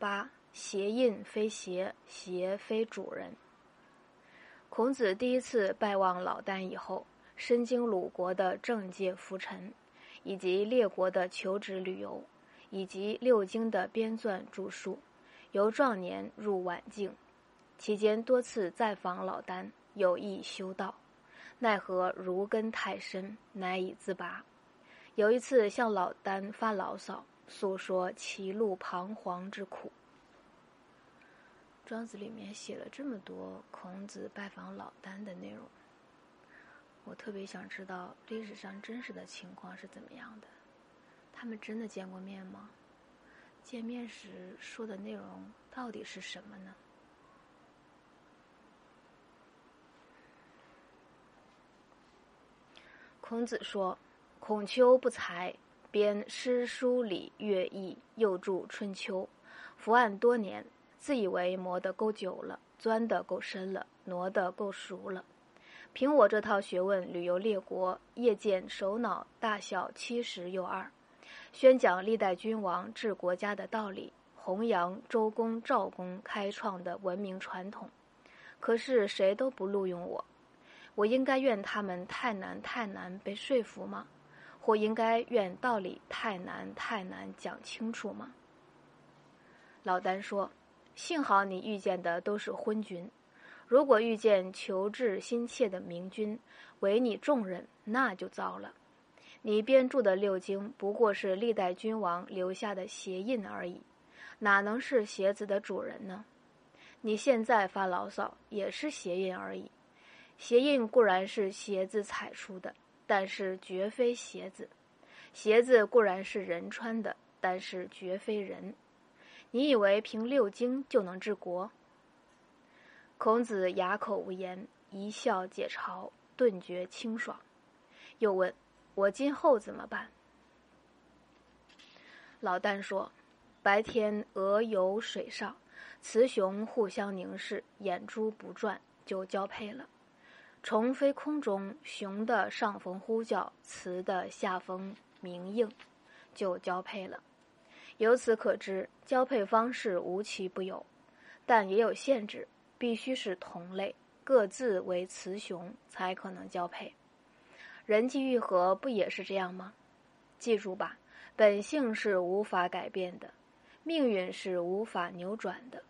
八邪印非邪，邪非主人。孔子第一次拜望老聃以后，身经鲁国的政界浮沉，以及列国的求职旅游，以及六经的编纂著述，由壮年入晚境，期间多次再访老聃，有意修道，奈何儒根太深，难以自拔。有一次向老聃发牢骚，诉说歧路彷徨之苦。庄子里面写了这么多孔子拜访老聃的内容，我特别想知道历史上真实的情况是怎么样的？他们真的见过面吗？见面时说的内容到底是什么呢？孔子说：“孔丘不才，编诗书礼乐易，又著《春秋》，伏案多年。”自以为磨得够久了，钻得够深了，挪得够熟了。凭我这套学问，旅游列国，夜见首脑大小七十又二，宣讲历代君王治国家的道理，弘扬周公、赵公开创的文明传统。可是谁都不录用我，我应该怨他们太难太难被说服吗？或应该怨道理太难太难讲清楚吗？老丹说。幸好你遇见的都是昏君，如果遇见求治心切的明君，唯你重任，那就糟了。你编著的六经不过是历代君王留下的鞋印而已，哪能是鞋子的主人呢？你现在发牢骚也是鞋印而已，鞋印固然是鞋子踩出的，但是绝非鞋子；鞋子固然是人穿的，但是绝非人。你以为凭六经就能治国？孔子哑口无言，一笑解嘲，顿觉清爽。又问：“我今后怎么办？”老旦说：“白天鹅游水上，雌雄互相凝视，眼珠不转，就交配了。虫飞空中，雄的上风呼叫，雌的下风鸣应，就交配了。”由此可知，交配方式无奇不有，但也有限制，必须是同类，各自为雌雄才可能交配。人际愈合不也是这样吗？记住吧，本性是无法改变的，命运是无法扭转的，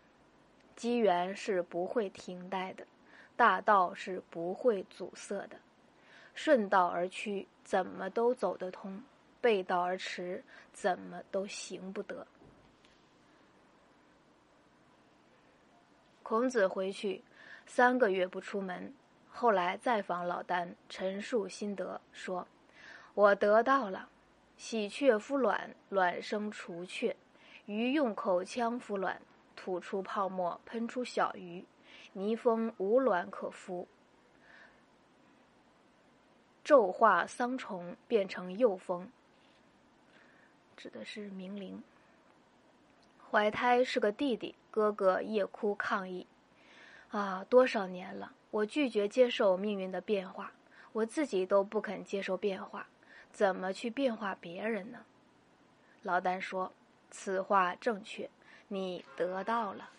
机缘是不会停待的，大道是不会阻塞的。顺道而趋，怎么都走得通。背道而驰，怎么都行不得。孔子回去三个月不出门，后来再访老聃，陈述心得，说：“我得到了，喜鹊孵卵，卵生雏雀；鱼用口腔孵卵，吐出泡沫，喷出小鱼；泥蜂无卵可孵，骤化桑虫，变成幼蜂。”指的是明灵。怀胎是个弟弟，哥哥夜哭抗议。啊，多少年了，我拒绝接受命运的变化，我自己都不肯接受变化，怎么去变化别人呢？老丹说：“此话正确，你得到了。”